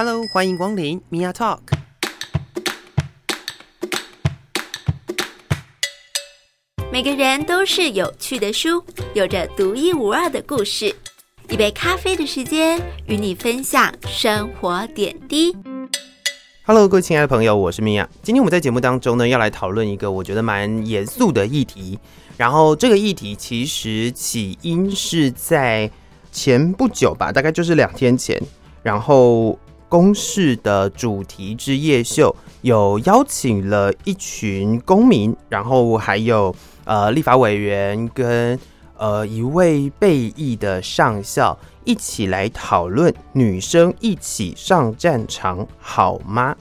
Hello，欢迎光临 Mia Talk。每个人都是有趣的书，有着独一无二的故事。一杯咖啡的时间，与你分享生活点滴。Hello，各位亲爱的朋友，我是 Mia。今天我们在节目当中呢，要来讨论一个我觉得蛮严肃的议题。然后这个议题其实起因是在前不久吧，大概就是两天前。然后公式的主题之夜秀有邀请了一群公民，然后还有呃立法委员跟呃一位备役的上校。一起来讨论女生一起上战场好吗？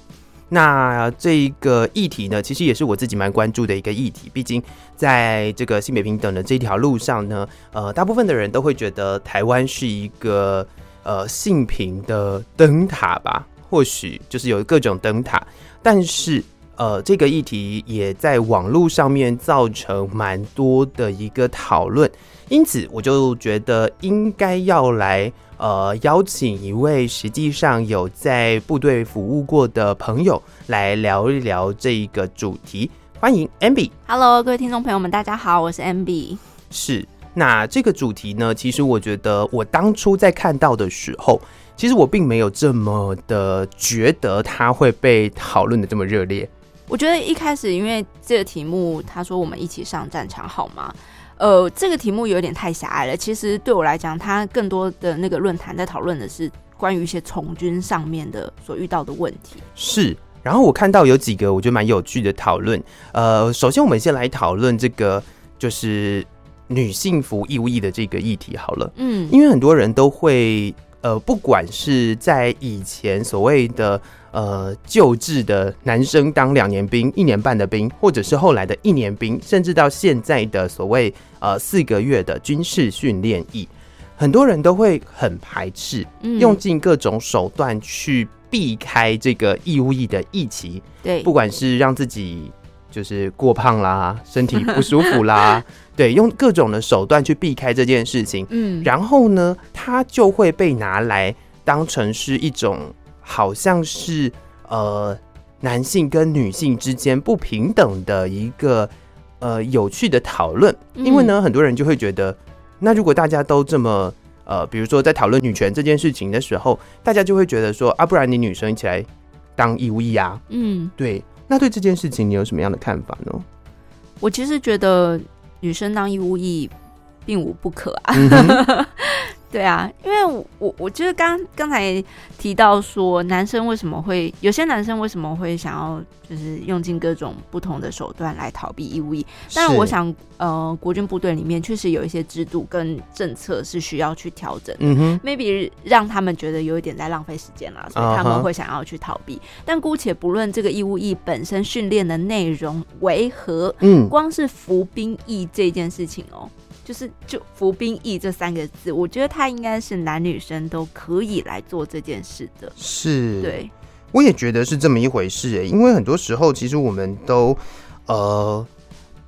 那这个议题呢，其实也是我自己蛮关注的一个议题。毕竟在这个性别平等的这条路上呢，呃，大部分的人都会觉得台湾是一个呃性平的灯塔吧，或许就是有各种灯塔，但是呃，这个议题也在网络上面造成蛮多的一个讨论。因此，我就觉得应该要来呃邀请一位实际上有在部队服务过的朋友来聊一聊这一个主题。欢迎 Amby。Hello，各位听众朋友们，大家好，我是 Amby。是，那这个主题呢，其实我觉得我当初在看到的时候，其实我并没有这么的觉得它会被讨论的这么热烈。我觉得一开始因为这个题目，他说我们一起上战场好吗？呃，这个题目有点太狭隘了。其实对我来讲，它更多的那个论坛在讨论的是关于一些从军上面的所遇到的问题。是，然后我看到有几个我觉得蛮有趣的讨论。呃，首先我们先来讨论这个就是女性服义务役的这个议题好了。嗯，因为很多人都会呃，不管是在以前所谓的。呃，旧制的男生当两年兵、一年半的兵，或者是后来的一年兵，甚至到现在的所谓呃四个月的军事训练役，很多人都会很排斥，用尽各种手段去避开这个义务役的役期。对，不管是让自己就是过胖啦，身体不舒服啦，对，用各种的手段去避开这件事情。嗯，然后呢，他就会被拿来当成是一种。好像是呃男性跟女性之间不平等的一个呃有趣的讨论，因为呢很多人就会觉得，那如果大家都这么呃，比如说在讨论女权这件事情的时候，大家就会觉得说啊，不然你女生一起来当义务役啊？嗯，对。那对这件事情你有什么样的看法呢？我其实觉得女生当义务役并无不可啊。嗯 对啊，因为我我我觉得刚刚才提到说，男生为什么会有些男生为什么会想要就是用尽各种不同的手段来逃避义务役？但是我想，呃，国军部队里面确实有一些制度跟政策是需要去调整的。嗯哼，maybe 让他们觉得有一点在浪费时间了，所以他们会想要去逃避。Uh huh. 但姑且不论这个义务役本身训练的内容为何，嗯，光是服兵役这件事情哦。就是就服兵役这三个字，我觉得他应该是男女生都可以来做这件事的。是，对，我也觉得是这么一回事诶。因为很多时候，其实我们都呃，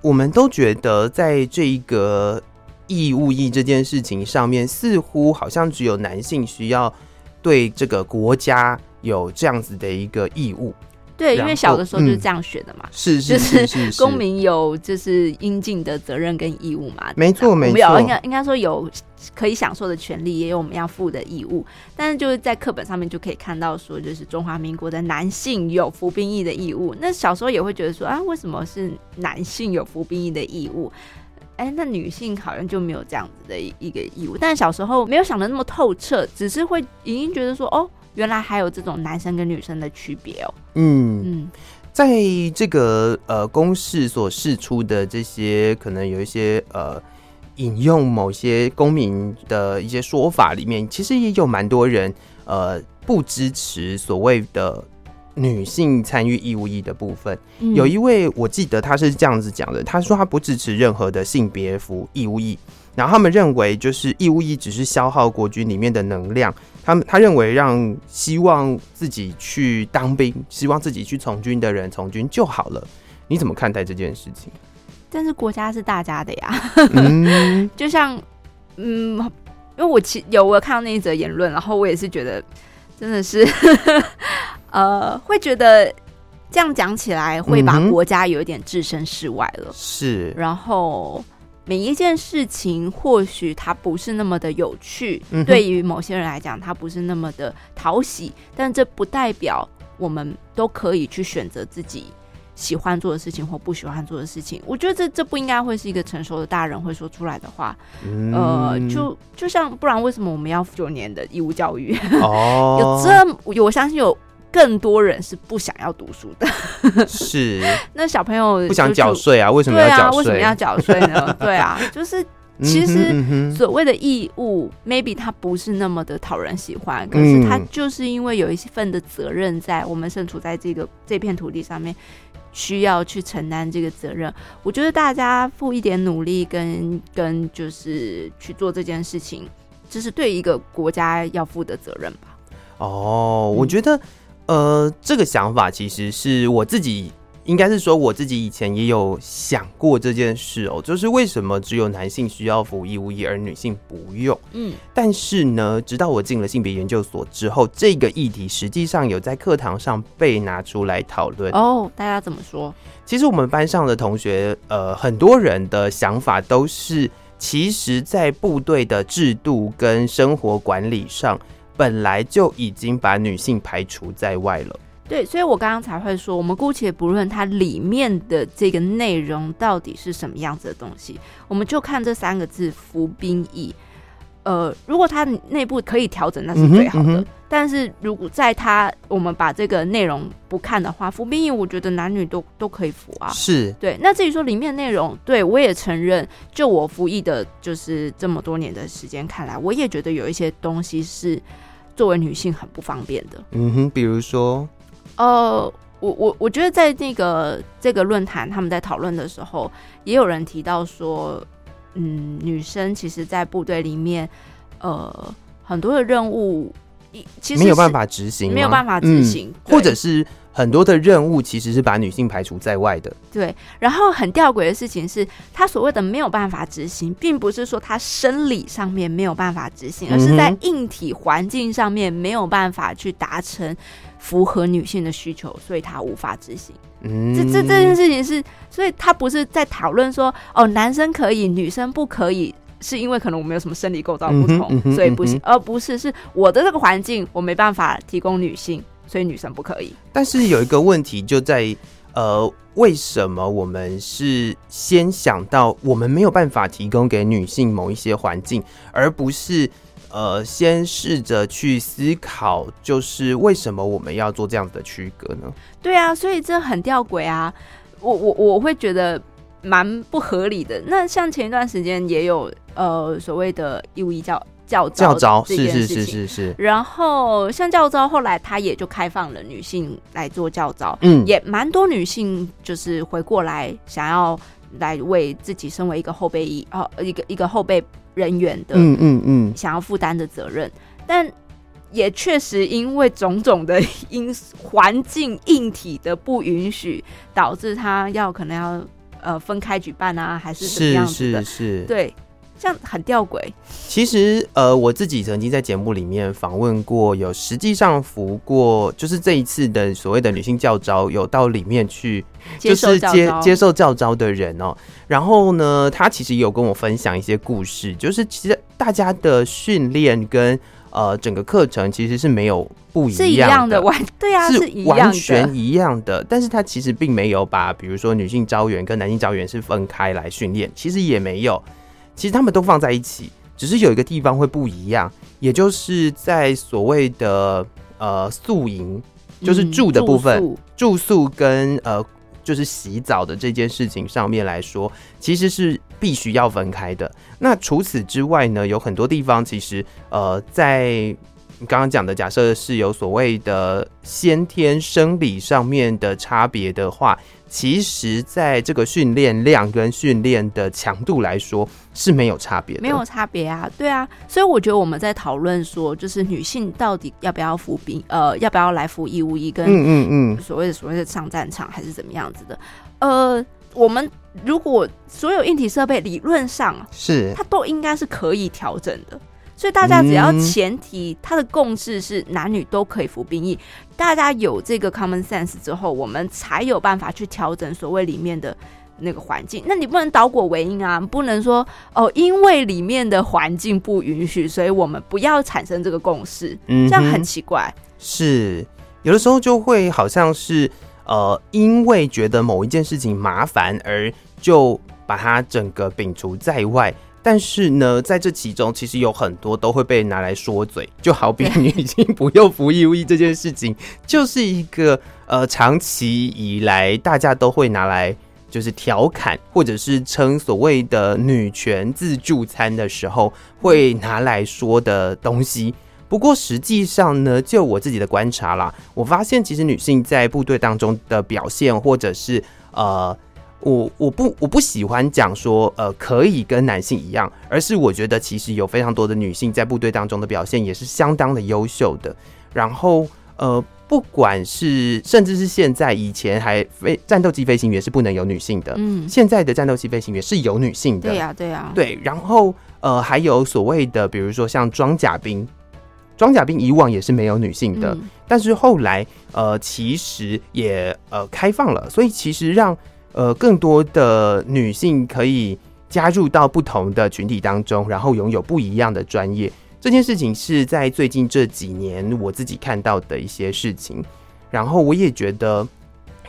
我们都觉得在这一个义务役这件事情上面，似乎好像只有男性需要对这个国家有这样子的一个义务。对，因为小的时候就是这样学的嘛，是是是是，公民有就是应尽的责任跟义务嘛，没错没错，有应该应该说有可以享受的权利，也有我们要负的义务。但是就是在课本上面就可以看到说，就是中华民国的男性有服兵役的义务。那小时候也会觉得说啊，为什么是男性有服兵役的义务？哎，那女性好像就没有这样子的一个义务。但小时候没有想的那么透彻，只是会隐隐觉得说哦。原来还有这种男生跟女生的区别哦。嗯嗯，在这个呃公式所释出的这些可能有一些呃引用某些公民的一些说法里面，其实也有蛮多人呃不支持所谓的女性参与义务役的部分。嗯、有一位我记得他是这样子讲的，他说他不支持任何的性别服义务役。然后他们认为，就是义务役只是消耗国军里面的能量。他们他认为，让希望自己去当兵、希望自己去从军的人从军就好了。你怎么看待这件事情？但是国家是大家的呀。嗯，就像嗯，因为我其有我有看到那一则言论，然后我也是觉得真的是，呃，会觉得这样讲起来会把国家有一点置身事外了。是，然后每一件事情或许它不是那么的有趣，嗯，对于某些人来讲，它不是那么的讨喜，但这不代表我们都可以去选择自己。喜欢做的事情或不喜欢做的事情，我觉得这这不应该会是一个成熟的大人会说出来的话。嗯、呃，就就像不然为什么我们要九年的义务教育？哦，有这我相信有更多人是不想要读书的。是，那小朋友不想缴税啊？为什么要缴税？对啊，为什么要缴税呢？对啊，就是其实所谓的义务，maybe 它不是那么的讨人喜欢，可是它就是因为有一份的责任在我们身处在这个这片土地上面。需要去承担这个责任，我觉得大家付一点努力跟跟就是去做这件事情，这是对一个国家要负的责任吧。哦，我觉得，呃，这个想法其实是我自己。应该是说，我自己以前也有想过这件事哦，就是为什么只有男性需要服义务役，而女性不用？嗯，但是呢，直到我进了性别研究所之后，这个议题实际上有在课堂上被拿出来讨论。哦，大家怎么说？其实我们班上的同学，呃，很多人的想法都是，其实，在部队的制度跟生活管理上，本来就已经把女性排除在外了。对，所以我刚刚才会说，我们姑且不论它里面的这个内容到底是什么样子的东西，我们就看这三个字“服兵役”。呃，如果它内部可以调整，那是最好的。嗯嗯、但是如果在它我们把这个内容不看的话，服兵役，我觉得男女都都可以服啊。是对。那至于说里面内容，对我也承认，就我服役的，就是这么多年的时间看来，我也觉得有一些东西是作为女性很不方便的。嗯哼，比如说。呃，我我我觉得在那个这个论坛，他们在讨论的时候，也有人提到说，嗯，女生其实，在部队里面，呃，很多的任务，其实没有办法执行，没有办法执行，嗯、或者是很多的任务其实是把女性排除在外的。对，然后很吊诡的事情是，他所谓的没有办法执行，并不是说他生理上面没有办法执行，而是在硬体环境上面没有办法去达成。符合女性的需求，所以他无法执行。嗯，这这这件事情是，所以他不是在讨论说，哦，男生可以，女生不可以，是因为可能我们有什么生理构造不同，嗯嗯、所以不行，而不是是我的这个环境我没办法提供女性，所以女生不可以。但是有一个问题就在，呃，为什么我们是先想到我们没有办法提供给女性某一些环境，而不是？呃，先试着去思考，就是为什么我们要做这样子的区隔呢？对啊，所以这很吊诡啊！我我我会觉得蛮不合理的。那像前一段时间也有呃所谓的义务役教教招，教招，是是是是是。然后像教招后来他也就开放了女性来做教招，嗯，也蛮多女性就是回过来想要来为自己身为一个后备役哦，一个一个后备。人员的，嗯嗯嗯，想要负担的责任，但也确实因为种种的 因环境硬体的不允许，导致他要可能要呃分开举办啊，还是怎么样子的？是是是，对，这样很吊诡。其实呃，我自己曾经在节目里面访问过，有实际上服过，就是这一次的所谓的女性教招，有到里面去，就是接接受教招的人哦。然后呢，他其实有跟我分享一些故事，就是其实大家的训练跟呃整个课程其实是没有不一样的，是一样的，完对啊，是完全一样的。但是他其实并没有把比如说女性招员跟男性招员是分开来训练，其实也没有，其实他们都放在一起，只是有一个地方会不一样，也就是在所谓的呃宿营，就是住的部分，嗯、住宿，住宿跟呃。就是洗澡的这件事情上面来说，其实是必须要分开的。那除此之外呢，有很多地方其实呃，在你刚刚讲的假设是有所谓的先天生理上面的差别的话。其实，在这个训练量跟训练的强度来说是没有差别的，没有差别啊，对啊，所以我觉得我们在讨论说，就是女性到底要不要服兵，呃，要不要来服义务役，跟嗯嗯嗯，所谓的所谓的上战场还是怎么样子的，呃，我们如果所有硬体设备理论上是它都应该是可以调整的。所以大家只要前提，它的共识是男女都可以服兵役，大家有这个 common sense 之后，我们才有办法去调整所谓里面的那个环境。那你不能倒果为因啊，不能说哦，因为里面的环境不允许，所以我们不要产生这个共识，这样很奇怪。是有的时候就会好像是呃，因为觉得某一件事情麻烦而就把它整个摒除在外。但是呢，在这其中，其实有很多都会被拿来说嘴，就好比女性不用服义务役这件事情，就是一个呃，长期以来大家都会拿来就是调侃，或者是称所谓的女权自助餐的时候会拿来说的东西。不过实际上呢，就我自己的观察啦，我发现其实女性在部队当中的表现，或者是呃。我我不我不喜欢讲说呃可以跟男性一样，而是我觉得其实有非常多的女性在部队当中的表现也是相当的优秀的。然后呃不管是甚至是现在以前还飞战斗机飞行员是不能有女性的，嗯，现在的战斗机飞行员是有女性的，对呀对呀，对。然后呃还有所谓的比如说像装甲兵，装甲兵以往也是没有女性的，嗯，但是后来呃其实也呃开放了，所以其实让。呃，更多的女性可以加入到不同的群体当中，然后拥有不一样的专业。这件事情是在最近这几年我自己看到的一些事情，然后我也觉得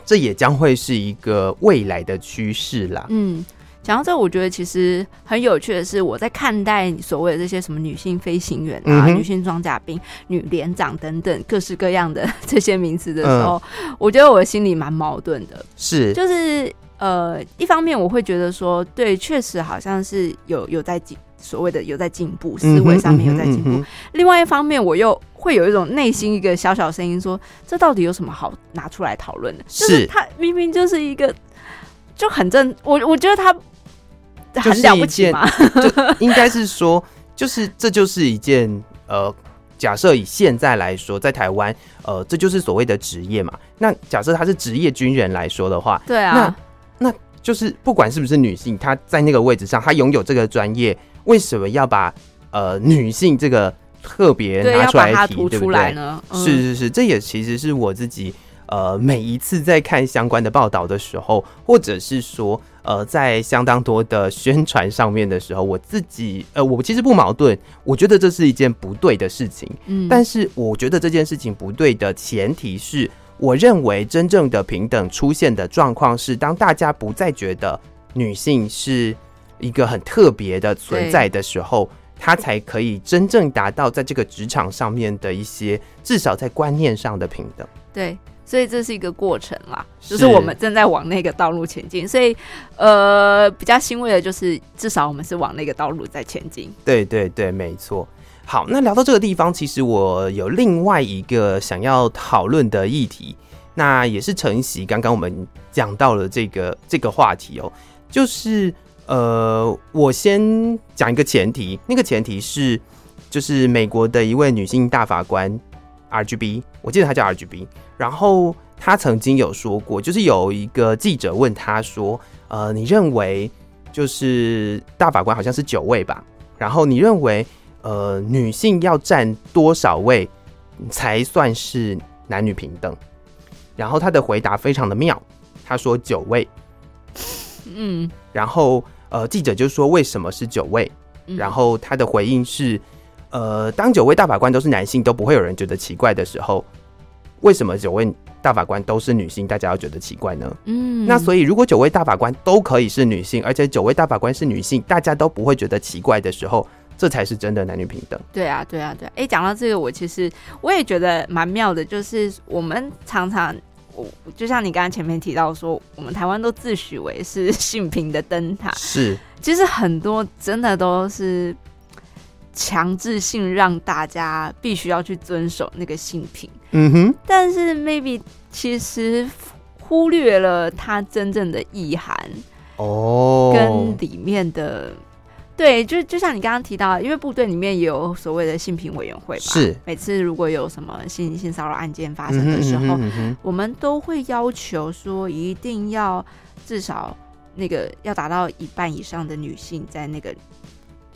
这也将会是一个未来的趋势啦。嗯。讲到这，我觉得其实很有趣的是，我在看待所谓的这些什么女性飞行员啊、嗯、女性装甲兵、女连长等等各式各样的这些名词的时候，嗯、我觉得我的心里蛮矛盾的。是，就是呃，一方面我会觉得说，对，确实好像是有有在进所谓的有在进步，思维上面有在进步。另外一方面，我又会有一种内心一个小小声音说，这到底有什么好拿出来讨论的？是，就是他明明就是一个就很正，我我觉得他。很了不起吗？就应该是说，就是这就是一件呃，假设以现在来说，在台湾，呃，这就是所谓的职业嘛。那假设他是职业军人来说的话，对啊，那那就是不管是不是女性，她在那个位置上，她拥有这个专业，为什么要把呃女性这个特别拿出来提，对不对？嗯、是是是，这也其实是我自己。呃，每一次在看相关的报道的时候，或者是说，呃，在相当多的宣传上面的时候，我自己，呃，我其实不矛盾，我觉得这是一件不对的事情。嗯，但是我觉得这件事情不对的前提是，我认为真正的平等出现的状况是，当大家不再觉得女性是一个很特别的存在的时候，她才可以真正达到在这个职场上面的一些，至少在观念上的平等。对。所以这是一个过程啦，就是我们正在往那个道路前进。所以，呃，比较欣慰的就是，至少我们是往那个道路在前进。对对对，没错。好，那聊到这个地方，其实我有另外一个想要讨论的议题，那也是承袭刚刚我们讲到了这个这个话题哦，就是呃，我先讲一个前提，那个前提是，就是美国的一位女性大法官 RGB，我记得他叫 RGB。然后他曾经有说过，就是有一个记者问他说：“呃，你认为就是大法官好像是九位吧？然后你认为呃女性要占多少位才算是男女平等？”然后他的回答非常的妙，他说九位。嗯，然后呃记者就说为什么是九位？然后他的回应是：呃，当九位大法官都是男性，都不会有人觉得奇怪的时候。为什么九位大法官都是女性，大家要觉得奇怪呢？嗯，那所以如果九位大法官都可以是女性，而且九位大法官是女性，大家都不会觉得奇怪的时候，这才是真的男女平等。对啊，对啊，对啊。哎，讲到这个，我其实我也觉得蛮妙的，就是我们常常，我就像你刚刚前面提到说，我们台湾都自诩为是性平的灯塔，是，其实很多真的都是。强制性让大家必须要去遵守那个性品，嗯哼，但是 maybe 其实忽略了它真正的意涵哦，跟里面的对，就就像你刚刚提到，因为部队里面也有所谓的性平委员会嘛，是。每次如果有什么性性骚扰案件发生的时候，我们都会要求说一定要至少那个要达到一半以上的女性在那个。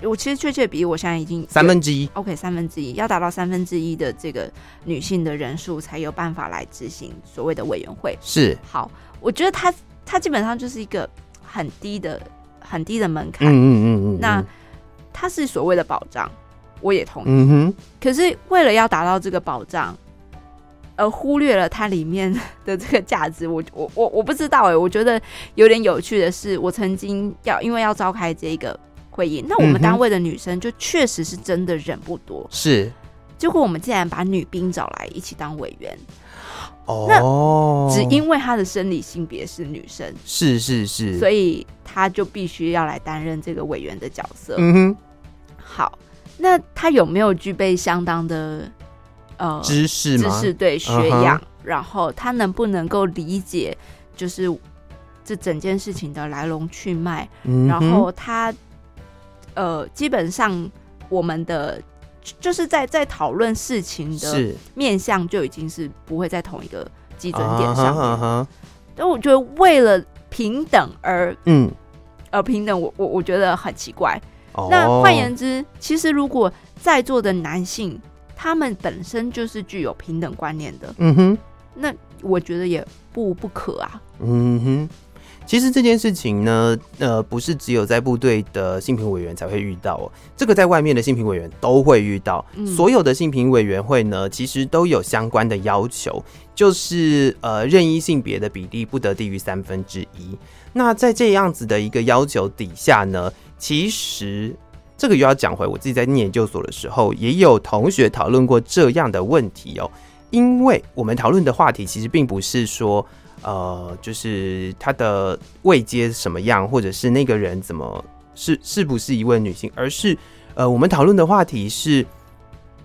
我其实确切比例，我现在已经三分之一。OK，三分之一要达到三分之一的这个女性的人数，才有办法来执行所谓的委员会。是，好，我觉得它它基本上就是一个很低的很低的门槛。嗯嗯嗯嗯。那它是所谓的保障，我也同意。嗯哼。可是为了要达到这个保障。而忽略了它里面 的这个价值，我我我我不知道哎、欸，我觉得有点有趣的是，我曾经要因为要召开这个会议，那我们单位的女生就确实是真的人不多，是，结果我们竟然把女兵找来一起当委员，哦，那只因为她的生理性别是女生，是是是，所以她就必须要来担任这个委员的角色。嗯哼，好，那她有没有具备相当的？呃，知识？知识对学养，uh huh. 然后她能不能够理解，就是这整件事情的来龙去脉？Mm hmm. 然后他呃，基本上我们的就是在在讨论事情的面向就已经是不会在同一个基准点上面。Uh huh, uh huh. 但我觉得为了平等而嗯而平等，我我我觉得很奇怪。Oh. 那换言之，其实如果在座的男性。他们本身就是具有平等观念的，嗯哼，那我觉得也不不可啊，嗯哼。其实这件事情呢，呃，不是只有在部队的性平委员才会遇到哦，这个在外面的性平委员都会遇到。嗯、所有的性平委员会呢，其实都有相关的要求，就是呃，任意性别的比例不得低于三分之一。那在这样子的一个要求底下呢，其实。这个又要讲回我自己在念研究所的时候，也有同学讨论过这样的问题哦。因为我们讨论的话题其实并不是说，呃，就是他的位阶什么样，或者是那个人怎么是是不是一位女性，而是呃，我们讨论的话题是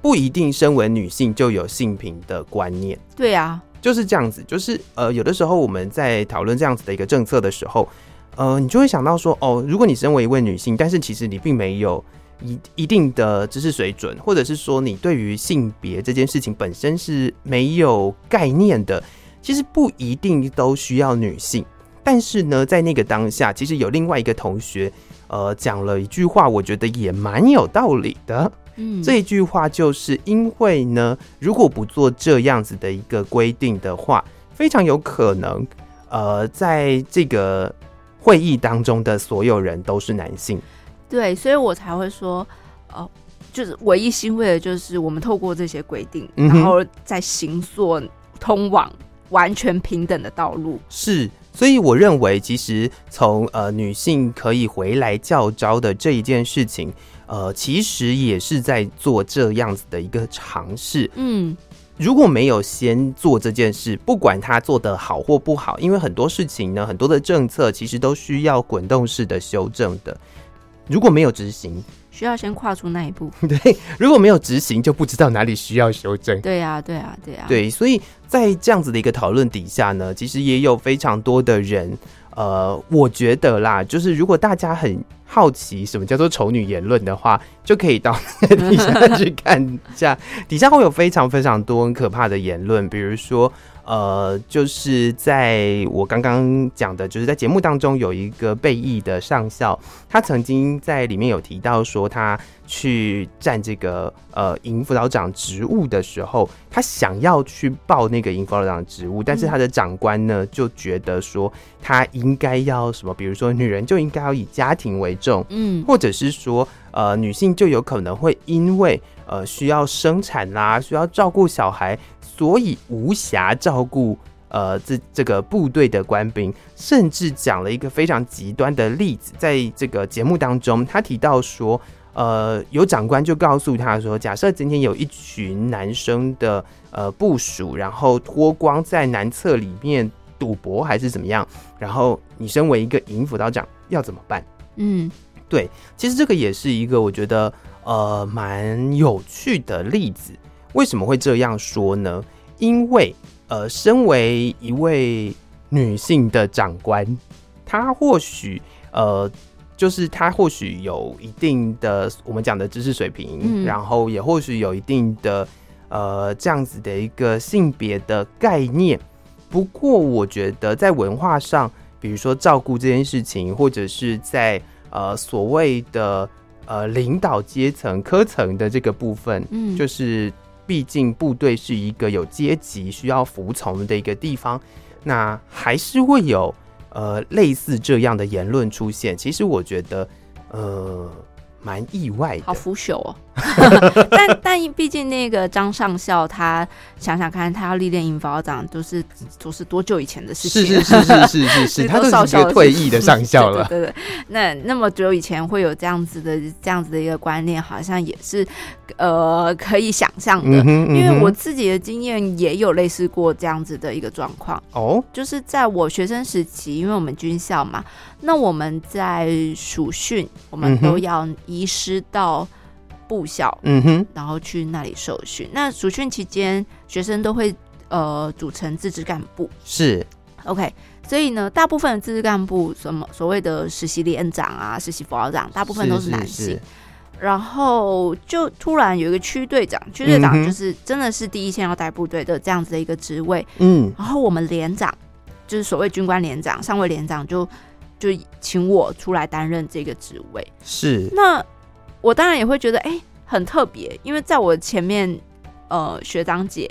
不一定身为女性就有性平的观念。对啊，就是这样子。就是呃，有的时候我们在讨论这样子的一个政策的时候。呃，你就会想到说，哦，如果你身为一位女性，但是其实你并没有一一定的知识水准，或者是说你对于性别这件事情本身是没有概念的，其实不一定都需要女性。但是呢，在那个当下，其实有另外一个同学，呃，讲了一句话，我觉得也蛮有道理的。嗯，这一句话就是因为呢，如果不做这样子的一个规定的话，非常有可能，呃，在这个。会议当中的所有人都是男性，对，所以我才会说，呃，就是唯一欣慰的就是我们透过这些规定，嗯、然后再行塑通往完全平等的道路。是，所以我认为，其实从呃女性可以回来教招的这一件事情，呃，其实也是在做这样子的一个尝试。嗯。如果没有先做这件事，不管他做得好或不好，因为很多事情呢，很多的政策其实都需要滚动式的修正的。如果没有执行，需要先跨出那一步。对，如果没有执行，就不知道哪里需要修正。对呀，对呀，对呀。对，所以在这样子的一个讨论底下呢，其实也有非常多的人。呃，我觉得啦，就是如果大家很好奇什么叫做丑女言论的话，就可以到底下去看一下，底下会有非常非常多很可怕的言论，比如说。呃，就是在我刚刚讲的，就是在节目当中有一个被役的上校，他曾经在里面有提到说，他去占这个呃营辅导长职务的时候，他想要去报那个营辅导长职务，但是他的长官呢就觉得说，他应该要什么，比如说女人就应该要以家庭为重，嗯，或者是说呃女性就有可能会因为呃需要生产啦，需要照顾小孩。所以无暇照顾呃这这个部队的官兵，甚至讲了一个非常极端的例子，在这个节目当中，他提到说，呃，有长官就告诉他说，假设今天有一群男生的呃部署，然后脱光在男厕里面赌博还是怎么样，然后你身为一个营辅导长要怎么办？嗯，对，其实这个也是一个我觉得呃蛮有趣的例子。为什么会这样说呢？因为，呃，身为一位女性的长官，她或许，呃，就是她或许有一定的我们讲的知识水平，嗯、然后也或许有一定的，呃，这样子的一个性别的概念。不过，我觉得在文化上，比如说照顾这件事情，或者是在呃所谓的。呃领导阶层、科层的这个部分，嗯，就是毕竟部队是一个有阶级需要服从的一个地方，那还是会有呃类似这样的言论出现。其实我觉得，呃。蛮意外的，好腐朽哦。但但毕竟那个张上校，他想想看，他要历练营保长，都是都是多久以前的事情？是是是是是是是，他都是一个退役的上校了。对对对，那那么久以前会有这样子的这样子的一个观念，好像也是呃可以想象的。因为我自己的经验也有类似过这样子的一个状况哦，就是在我学生时期，因为我们军校嘛，那我们在暑训，我们都要移师到。部校，嗯哼，然后去那里受训。那暑训期间，学生都会呃组成自治干部，是 OK。所以呢，大部分的自治干部，什么所谓的实习连长啊、实习辅导长，大部分都是男性。是是是，然后就突然有一个区队长，区队长就是真的是第一线要带部队的这样子的一个职位。嗯，然后我们连长就是所谓军官连长、上尉连长就，就就请我出来担任这个职位。是那。我当然也会觉得哎、欸，很特别，因为在我前面，呃，学长姐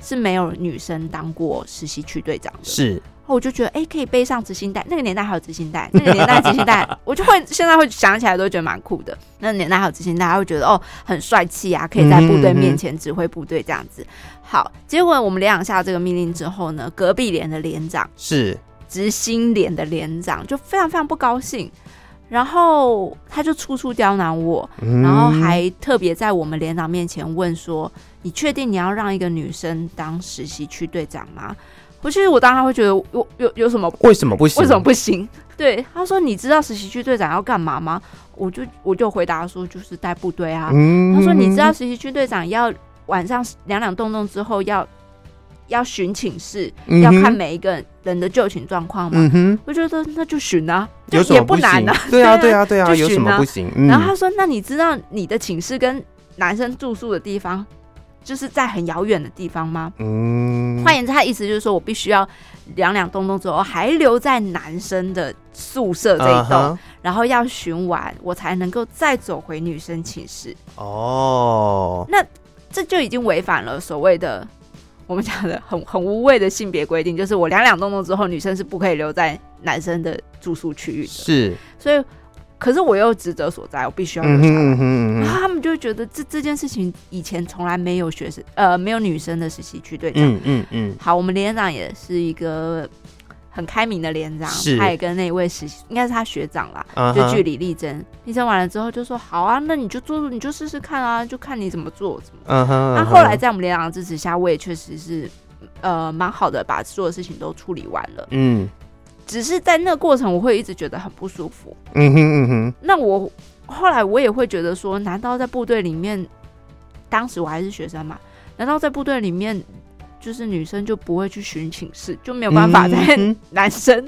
是没有女生当过实习区队长的，是，我就觉得哎、欸，可以背上执行带，那个年代还有执行带，那个年代执行带，我就会现在会想起来都觉得蛮酷的。那个年代还有执行带，还会觉得哦，很帅气啊，可以在部队面前指挥部队这样子。好，结果我们连长下这个命令之后呢，隔壁连的连长是执行连的连长就非常非常不高兴。然后他就处处刁难我，嗯、然后还特别在我们连长面前问说：“你确定你要让一个女生当实习区队长吗？”不其实我当然会觉得有有有什么？为什么不行？为什么不行？对，他说：“你知道实习区队长要干嘛吗？”我就我就回答说：“就是带部队啊。嗯”他说：“你知道实习区队长要晚上两两动动之后要？”要巡寝室，嗯、要看每一个人的就寝状况嘛。嗯、哼我觉得那就巡啊，就也不难啊。对啊，对啊，对啊，就有什么不行？嗯、然后他说：“那你知道你的寝室跟男生住宿的地方，就是在很遥远的地方吗？”嗯，换言之，他意思就是说我必须要两两栋栋之后还留在男生的宿舍这一栋，然后要巡完，我才能够再走回女生寝室。哦，那这就已经违反了所谓的。我们讲的很很无谓的性别规定，就是我两两动动之后，女生是不可以留在男生的住宿区域的。是，所以，可是我又职责所在，我必须要留下来。嗯哼嗯哼，然后他们就觉得这这件事情以前从来没有学生呃没有女生的实习区队长。嗯嗯嗯。好，我们连长也是一个。很开明的连长，他也跟那位实习，应该是他学长啦，uh huh. 就据理力争。力争完了之后就说：“好啊，那你就做，你就试试看啊，就看你怎么做，怎么。”嗯哼。那后来在我们连长的支持下，我也确实是呃蛮好的，把所有事情都处理完了。嗯。只是在那个过程，我会一直觉得很不舒服。嗯哼嗯哼。那我后来我也会觉得说，难道在部队里面，当时我还是学生嘛？难道在部队里面？就是女生就不会去巡寝室，就没有办法在 男生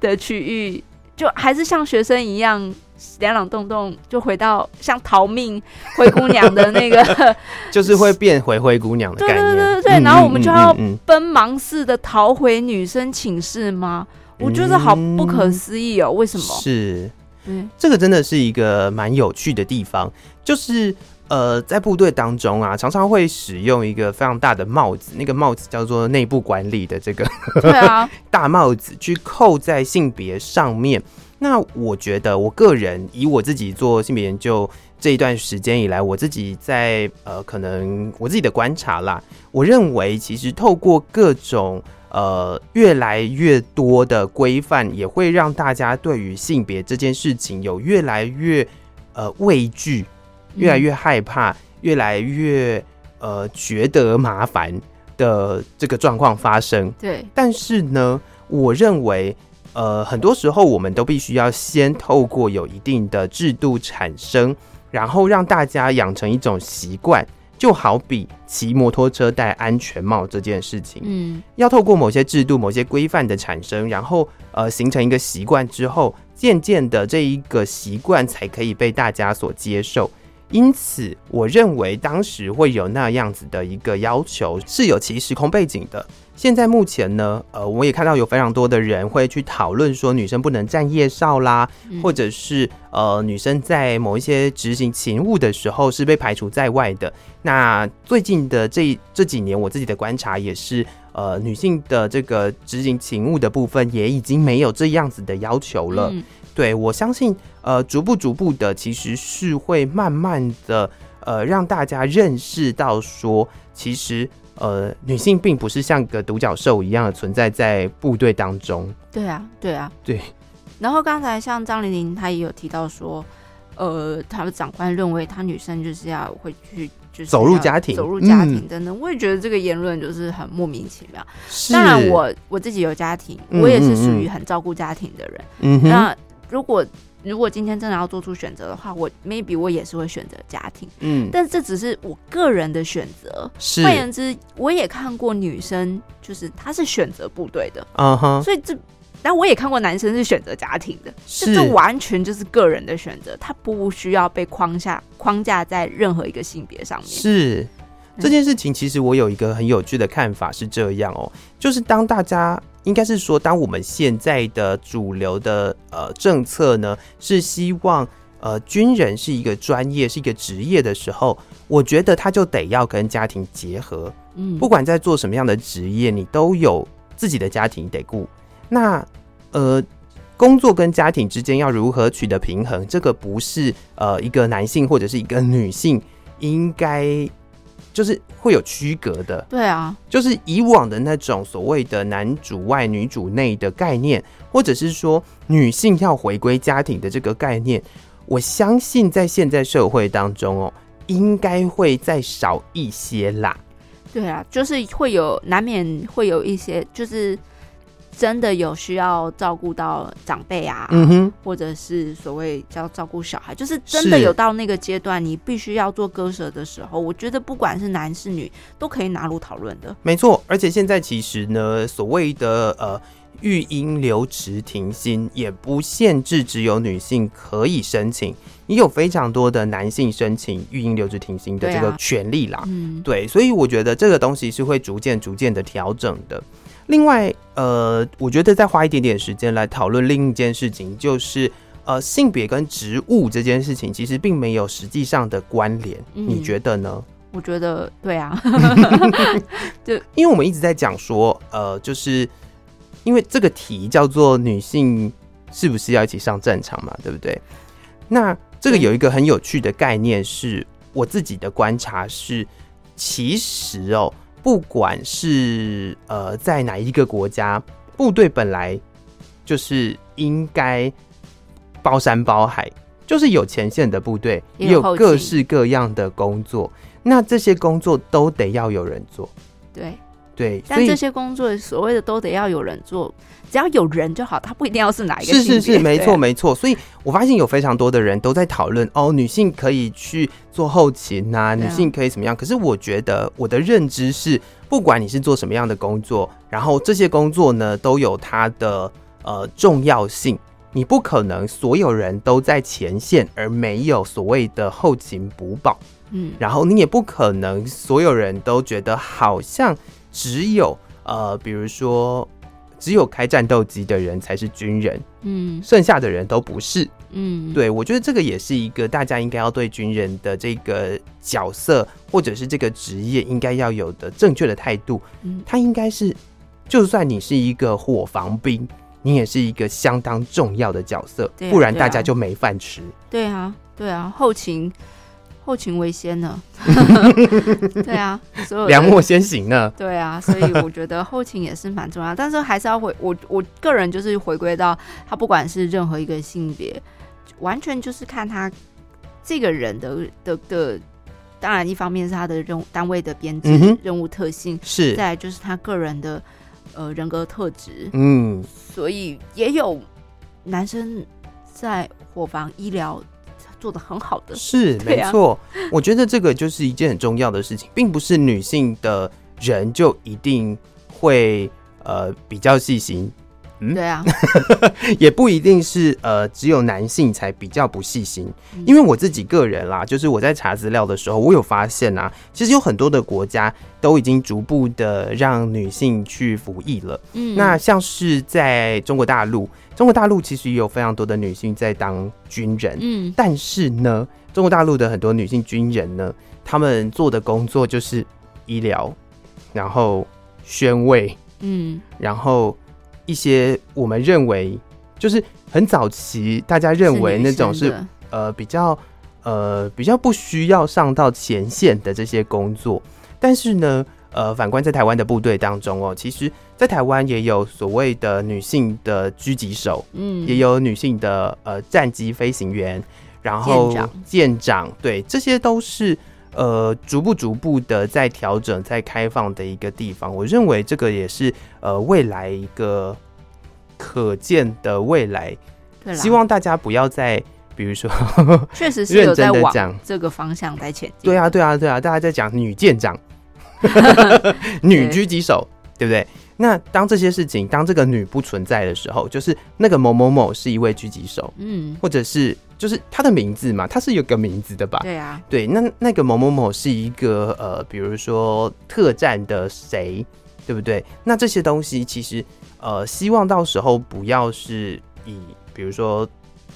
的区域，就还是像学生一样两两动动，就回到像逃命灰姑娘的那个，就是会变回灰姑娘的概念。对对对对，然后我们就要奔忙似的逃回女生寝室吗？我觉得好不可思议哦，为什么？是，嗯，这个真的是一个蛮有趣的地方，就是。呃，在部队当中啊，常常会使用一个非常大的帽子，那个帽子叫做内部管理的这个对啊 大帽子，去扣在性别上面。那我觉得，我个人以我自己做性别研究这一段时间以来，我自己在呃，可能我自己的观察啦，我认为其实透过各种呃越来越多的规范，也会让大家对于性别这件事情有越来越呃畏惧。越来越害怕，越来越呃觉得麻烦的这个状况发生。对，但是呢，我认为呃很多时候我们都必须要先透过有一定的制度产生，然后让大家养成一种习惯。就好比骑摩托车戴安全帽这件事情，嗯，要透过某些制度、某些规范的产生，然后呃形成一个习惯之后，渐渐的这一个习惯才可以被大家所接受。因此，我认为当时会有那样子的一个要求是有其时空背景的。现在目前呢，呃，我也看到有非常多的人会去讨论说，女生不能站夜哨啦，嗯、或者是呃，女生在某一些执行勤务的时候是被排除在外的。那最近的这这几年，我自己的观察也是，呃，女性的这个执行勤务的部分也已经没有这样子的要求了。嗯、对，我相信，呃，逐步逐步的，其实是会慢慢的，呃，让大家认识到说，其实。呃，女性并不是像个独角兽一样的存在在部队当中。对啊，对啊，对。然后刚才像张玲玲，她也有提到说，呃，她的长官认为她女生就是要会去，就是走入家庭，走入家庭等等。嗯、我也觉得这个言论就是很莫名其妙。是当然我，我我自己有家庭，我也是属于很照顾家庭的人。嗯哼，那如果。如果今天真的要做出选择的话，我 maybe 我也是会选择家庭，嗯，但这只是我个人的选择。是，换言之，我也看过女生，就是她是选择部队的，嗯哼，所以这，但我也看过男生是选择家庭的，是，这完全就是个人的选择，他不需要被框下框架在任何一个性别上面。是，这件事情其实我有一个很有趣的看法是这样哦，就是当大家。应该是说，当我们现在的主流的呃政策呢，是希望呃军人是一个专业，是一个职业的时候，我觉得他就得要跟家庭结合。嗯，不管在做什么样的职业，你都有自己的家庭得顾。那呃，工作跟家庭之间要如何取得平衡，这个不是呃一个男性或者是一个女性应该。就是会有区隔的，对啊，就是以往的那种所谓的男主外女主内的概念，或者是说女性要回归家庭的这个概念，我相信在现在社会当中哦，应该会再少一些啦。对啊，就是会有难免会有一些，就是。真的有需要照顾到长辈啊，嗯哼，或者是所谓叫照顾小孩，就是真的有到那个阶段，你必须要做割舍的时候，我觉得不管是男是女，都可以纳入讨论的。没错，而且现在其实呢，所谓的呃育婴留职停薪，也不限制只有女性可以申请，也有非常多的男性申请育婴留职停薪的这个权利啦。啊、嗯，对，所以我觉得这个东西是会逐渐逐渐的调整的。另外，呃，我觉得再花一点点时间来讨论另一件事情，就是呃，性别跟职务这件事情其实并没有实际上的关联，嗯、你觉得呢？我觉得对啊，就因为我们一直在讲说，呃，就是因为这个题叫做女性是不是要一起上战场嘛，对不对？那这个有一个很有趣的概念，是我自己的观察是，其实哦。不管是呃在哪一个国家，部队本来就是应该包山包海，就是有前线的部队，也有各式各样的工作，那这些工作都得要有人做。对。对，但这些工作所谓的都得要有人做，只要有人就好，他不一定要是哪一个。是是是，没错没错。所以我发现有非常多的人都在讨论哦，女性可以去做后勤啊，女性可以怎么样？可是我觉得我的认知是，不管你是做什么样的工作，然后这些工作呢都有它的呃重要性，你不可能所有人都在前线而没有所谓的后勤补保，嗯，然后你也不可能所有人都觉得好像。只有呃，比如说，只有开战斗机的人才是军人，嗯，剩下的人都不是，嗯，对，我觉得这个也是一个大家应该要对军人的这个角色或者是这个职业应该要有的正确的态度，嗯，他应该是，就算你是一个火防兵，你也是一个相当重要的角色，啊，不然大家就没饭吃。对啊，对啊，后勤。后勤为先呢，对啊，所有良末先行呢，对啊，所以我觉得后勤也是蛮重要，但是还是要回我我个人就是回归到他，不管是任何一个性别，完全就是看他这个人的的的，当然一方面是他的任务单位的编制、嗯、任务特性是，再来就是他个人的呃人格特质，嗯，所以也有男生在伙房医疗。做的很好的。是没错，我觉得这个就是一件很重要的事情，并不是女性的人就一定会呃比较细心，嗯，对啊，也不一定是呃只有男性才比较不细心，因为我自己个人啦，就是我在查资料的时候，我有发现啊，其实有很多的国家都已经逐步的让女性去服役了。嗯，那像是在中国大陆，中国大陆其实也有非常多的女性在当军人。嗯，但是呢，中国大陆的很多女性军人呢，他们做的工作就是医疗，然后宣慰，嗯，然后。一些我们认为就是很早期大家认为那种是，是呃比较呃比较不需要上到前线的这些工作，但是呢呃反观在台湾的部队当中哦，其实，在台湾也有所谓的女性的狙击手，嗯，也有女性的呃战机飞行员，然后舰长，对，这些都是。呃，逐步逐步的在调整、在开放的一个地方，我认为这个也是呃未来一个可见的未来。希望大家不要再，比如说，确实是有在往这个方向在前进。对啊，对啊，对啊，大家在讲女舰长、女狙击手，对不对？那当这些事情，当这个女不存在的时候，就是那个某某某是一位狙击手，嗯，或者是。就是他的名字嘛，他是有个名字的吧？对啊，对，那那个某某某是一个呃，比如说特战的谁，对不对？那这些东西其实呃，希望到时候不要是以，比如说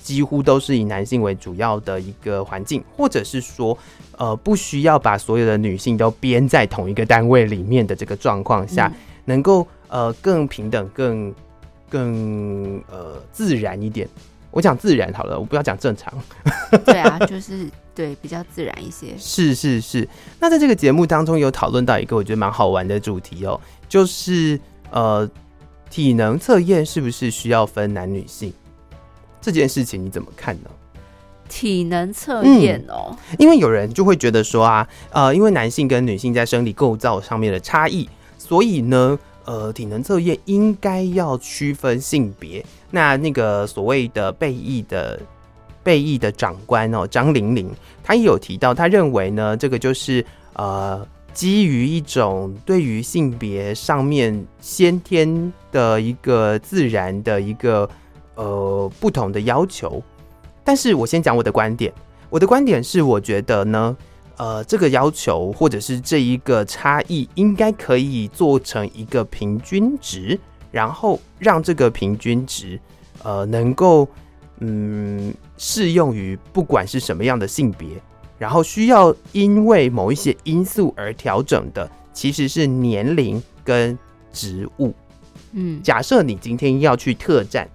几乎都是以男性为主要的一个环境，或者是说呃，不需要把所有的女性都编在同一个单位里面的这个状况下，嗯、能够呃更平等、更更呃自然一点。我讲自然好了，我不要讲正常。对啊，就是对比较自然一些。是是是。那在这个节目当中有讨论到一个我觉得蛮好玩的主题哦，就是呃体能测验是不是需要分男女性这件事情，你怎么看呢？体能测验哦，因为有人就会觉得说啊，呃，因为男性跟女性在生理构造上面的差异，所以呢。呃，体能测验应该要区分性别。那那个所谓的备役的备役的长官哦，张玲玲，她也有提到，她认为呢，这个就是呃，基于一种对于性别上面先天的一个自然的一个呃不同的要求。但是我先讲我的观点，我的观点是，我觉得呢。呃，这个要求或者是这一个差异，应该可以做成一个平均值，然后让这个平均值，呃，能够嗯适用于不管是什么样的性别，然后需要因为某一些因素而调整的，其实是年龄跟职务。嗯，假设你今天要去特战，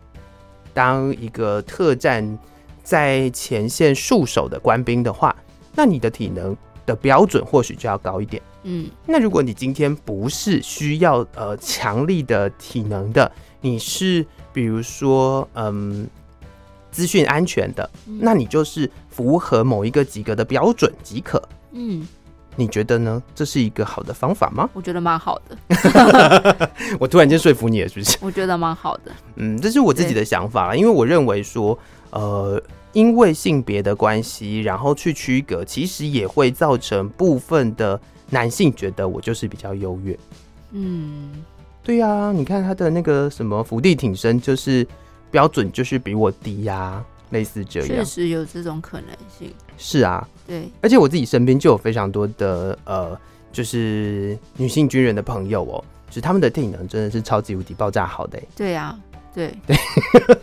当一个特战在前线戍守的官兵的话。那你的体能的标准或许就要高一点，嗯。那如果你今天不是需要呃强力的体能的，你是比如说嗯资讯安全的，那你就是符合某一个及格的标准即可，嗯。你觉得呢？这是一个好的方法吗？我觉得蛮好的。我突然间说服你了，是不是？我觉得蛮好的。嗯，这是我自己的想法啦，因为我认为说呃。因为性别的关系，然后去区隔，其实也会造成部分的男性觉得我就是比较优越。嗯，对呀、啊，你看他的那个什么伏地挺身，就是标准就是比我低呀、啊，类似这样。确实有这种可能性。是啊，对，而且我自己身边就有非常多的呃，就是女性军人的朋友哦，就是他们的体能真的是超级无敌爆炸好的。对呀、啊。对对，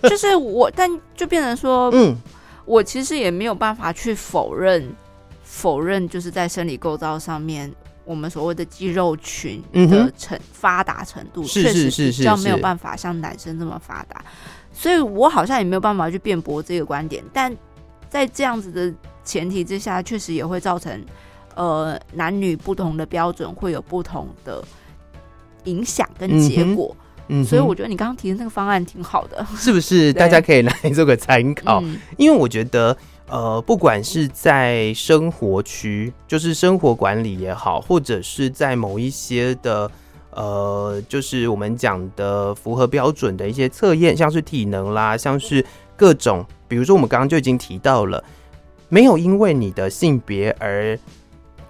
就是我，但就变成说，嗯，我其实也没有办法去否认，否认就是在生理构造上面，我们所谓的肌肉群的成发达程度，确实是比较没有办法像男生这么发达，所以我好像也没有办法去辩驳这个观点。但在这样子的前提之下，确实也会造成，呃，男女不同的标准会有不同的影响跟结果。嗯，所以我觉得你刚刚提的那个方案挺好的，是不是？大家可以来做个参考。嗯，因为我觉得，呃，不管是在生活区，就是生活管理也好，或者是在某一些的，呃，就是我们讲的符合标准的一些测验，像是体能啦，像是各种，比如说我们刚刚就已经提到了，没有因为你的性别而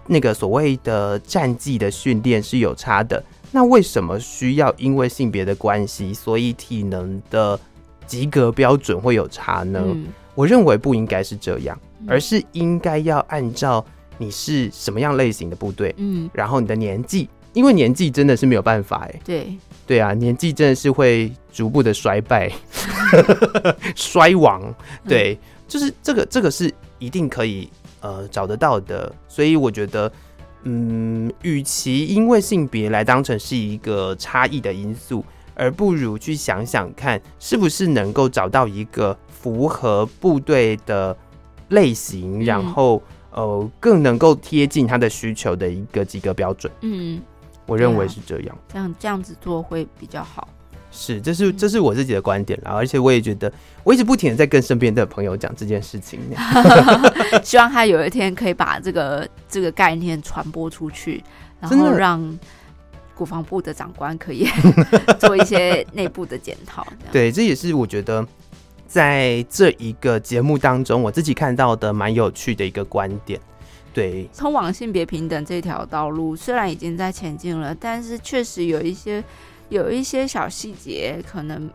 那个所谓的战绩的训练是有差的。那为什么需要因为性别的关系，所以体能的及格标准会有差呢？嗯、我认为不应该是这样，而是应该要按照你是什么样类型的部队，嗯，然后你的年纪，因为年纪真的是没有办法哎，对。对啊，年纪真的是会逐步的衰败、衰亡，对，嗯、就是这个这个是一定可以呃找得到的，所以我觉得。嗯，与其因为性别来当成是一个差异的因素，而不如去想想看，是不是能够找到一个符合部队的类型，嗯、然后呃，更能够贴近他的需求的一个及格标准。嗯，我认为是这样，这样这样子做会比较好。是，这是这是我自己的观点啦，而且我也觉得，我一直不停的在跟身边的朋友讲这件事情，希望他有一天可以把这个这个概念传播出去，然后让国防部的长官可以 做一些内部的检讨。对，这也是我觉得在这一个节目当中，我自己看到的蛮有趣的一个观点。对，通往性别平等这条道路虽然已经在前进了，但是确实有一些。有一些小细节，可能，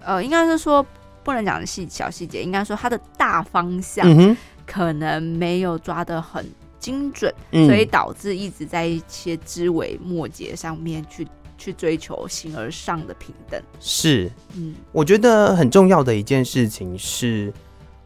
呃，应该是说不能讲的细小细节，应该说它的大方向可能没有抓得很精准，嗯、所以导致一直在一些枝微末节上面去去追求形而上的平等。是，嗯，我觉得很重要的一件事情是，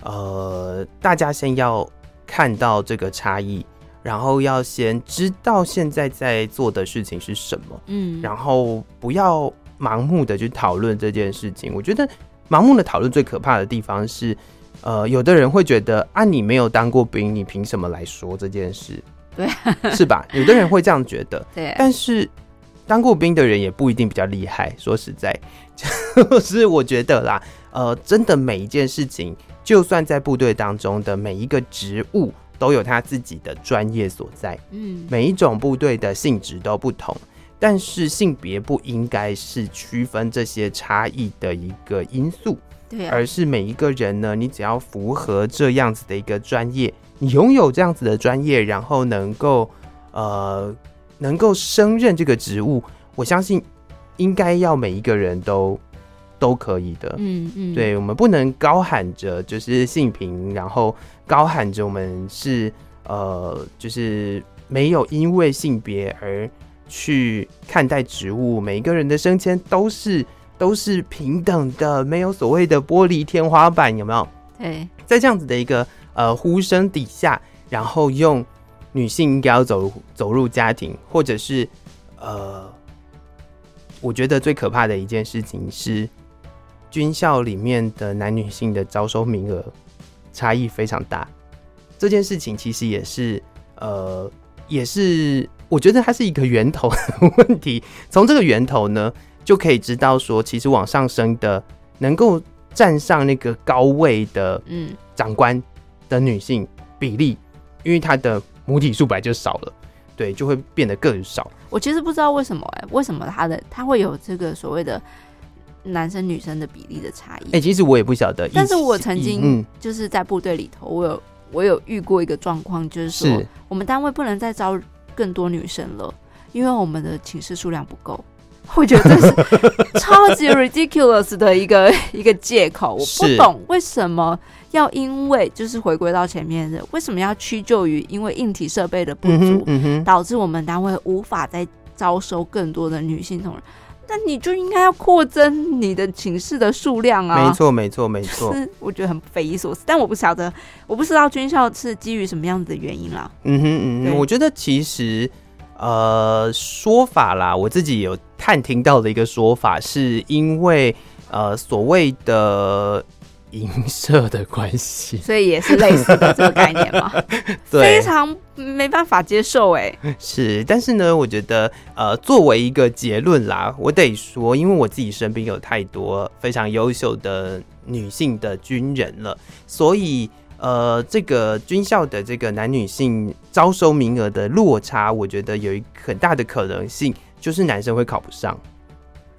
呃，大家先要看到这个差异。然后要先知道现在在做的事情是什么，嗯，然后不要盲目的去讨论这件事情。我觉得盲目的讨论最可怕的地方是，呃，有的人会觉得啊，你没有当过兵，你凭什么来说这件事？对，是吧？有的人会这样觉得，对。但是当过兵的人也不一定比较厉害。说实在，就是我觉得啦，呃，真的每一件事情，就算在部队当中的每一个职务。都有他自己的专业所在，嗯，每一种部队的性质都不同，但是性别不应该是区分这些差异的一个因素，对啊，而是每一个人呢，你只要符合这样子的一个专业，你拥有这样子的专业，然后能够呃能够升任这个职务，我相信应该要每一个人都。都可以的，嗯嗯，对，我们不能高喊着就是性平，然后高喊着我们是呃，就是没有因为性别而去看待植物，每一个人的升迁都是都是平等的，没有所谓的玻璃天花板，有没有？对，在这样子的一个呃呼声底下，然后用女性应该要走走入家庭，或者是呃，我觉得最可怕的一件事情是。军校里面的男女性的招收名额差异非常大，这件事情其实也是呃，也是我觉得它是一个源头的问题。从这个源头呢，就可以知道说，其实往上升的能够站上那个高位的嗯长官的女性比例，因为她的母体数本来就少了，对，就会变得更少。我其实不知道为什么哎、欸，为什么她的她会有这个所谓的。男生女生的比例的差异，哎、欸，其实我也不晓得。但是我曾经就是在部队里头，我有我有遇过一个状况，就是说是我们单位不能再招更多女生了，因为我们的寝室数量不够。我觉得这是超级 ridiculous 的一个 一个借口。我不懂为什么要因为就是回归到前面的，为什么要屈就于因为硬体设备的不足，嗯嗯、导致我们单位无法再招收更多的女性同仁。那你就应该要扩增你的寝室的数量啊！没错，没错，没错。我觉得很匪夷所思，但我不晓得，我不知道军校是基于什么样子的原因啦。嗯哼，嗯哼，我觉得其实呃说法啦，我自己有探听到的一个说法，是因为呃所谓的。银色的关系，所以也是类似的这个概念嘛？对，非常没办法接受哎。是，但是呢，我觉得呃，作为一个结论啦，我得说，因为我自己身边有太多非常优秀的女性的军人了，所以呃，这个军校的这个男女性招收名额的落差，我觉得有一很大的可能性，就是男生会考不上。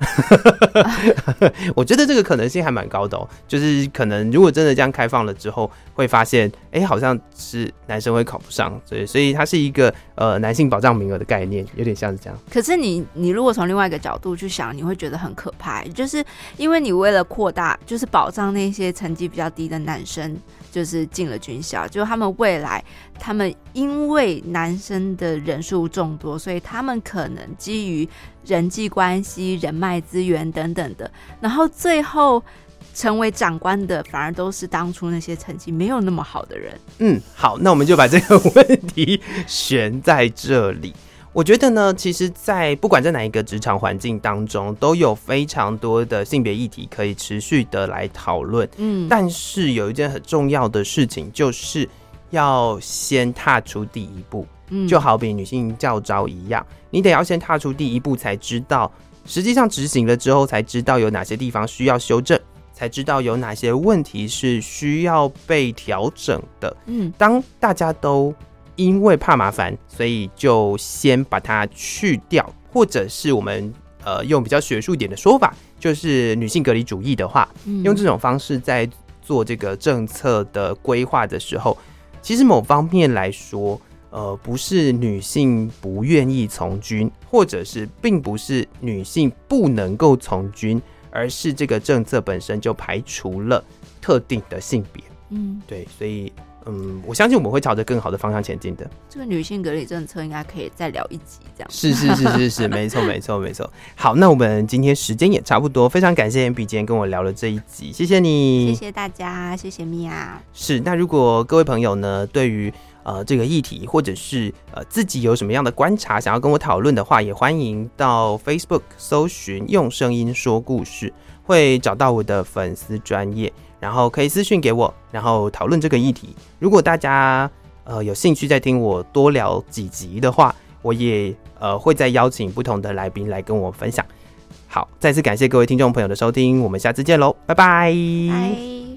我觉得这个可能性还蛮高的哦，就是可能如果真的这样开放了之后，会发现哎、好像是男生会考不上，所以所以它是一个呃男性保障名额的概念，有点像是这样。可是你你如果从另外一个角度去想，你会觉得很可怕，就是因为你为了扩大，就是保障那些成绩比较低的男生，就是进了军校，就他们未来他们因为男生的人数众多，所以他们可能基于人际关系、人脉资源等等的，然后最后。成为长官的反而都是当初那些成绩没有那么好的人。嗯，好，那我们就把这个 问题悬在这里。我觉得呢，其实，在不管在哪一个职场环境当中，都有非常多的性别议题可以持续的来讨论。嗯，但是有一件很重要的事情，就是要先踏出第一步。嗯，就好比女性教招一样，你得要先踏出第一步，才知道实际上执行了之后，才知道有哪些地方需要修正。才知道有哪些问题是需要被调整的。嗯，当大家都因为怕麻烦，所以就先把它去掉，或者是我们呃用比较学术点的说法，就是女性隔离主义的话，用这种方式在做这个政策的规划的时候，其实某方面来说，呃，不是女性不愿意从军，或者是并不是女性不能够从军。而是这个政策本身就排除了特定的性别，嗯，对，所以，嗯，我相信我们会朝着更好的方向前进的。这个女性隔离政策应该可以再聊一集，这样。是是是是是，没错没错没错。好，那我们今天时间也差不多，非常感谢 MB 今天跟我聊了这一集，谢谢你，谢谢大家，谢谢米娅。是，那如果各位朋友呢，对于呃，这个议题，或者是呃自己有什么样的观察，想要跟我讨论的话，也欢迎到 Facebook 搜寻“用声音说故事”，会找到我的粉丝专业，然后可以私讯给我，然后讨论这个议题。如果大家呃有兴趣再听我多聊几集的话，我也呃会再邀请不同的来宾来跟我分享。好，再次感谢各位听众朋友的收听，我们下次见喽，拜拜。